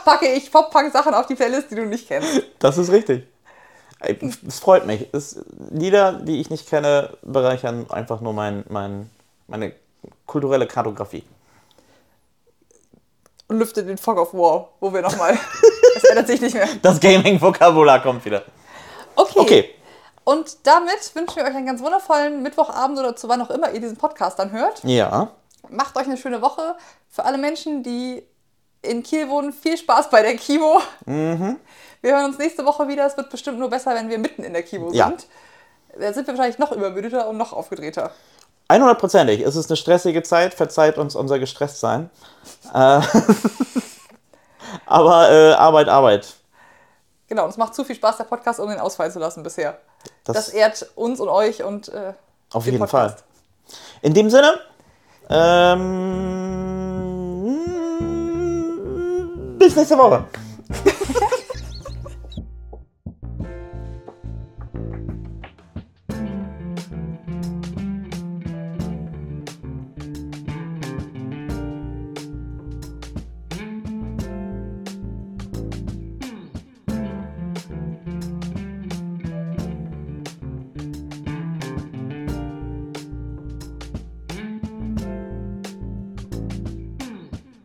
packe ich Pop-Punk-Sachen auf die Playlist, die du nicht kennst. Das ist richtig. Es freut mich. Es, Lieder, die ich nicht kenne, bereichern einfach nur mein, mein, meine kulturelle Kartografie. Und lüfte den Fog of War, wo wir nochmal. Es ändert sich nicht mehr. Das Gaming-Vokabular kommt wieder. Okay. Okay. Und damit wünschen wir euch einen ganz wundervollen Mittwochabend oder zu wann auch immer ihr diesen Podcast dann hört. Ja. Macht euch eine schöne Woche. Für alle Menschen, die in Kiel wohnen, viel Spaß bei der Kimo. Mhm. Wir hören uns nächste Woche wieder. Es wird bestimmt nur besser, wenn wir mitten in der Kimo Ja. sind. Da sind wir wahrscheinlich noch übermüdeter und noch aufgedrehter. 100%ig. Es ist eine stressige Zeit. Verzeiht uns unser Gestresstsein. Äh, aber äh, Arbeit, Arbeit. Genau, und es macht zu viel Spaß, der Podcast, um den ausfallen zu lassen bisher. Das, Das, ehrt uns und euch und äh, auf den jeden Podcast. Fall. In dem Sinne, ähm, Bis nächste Woche.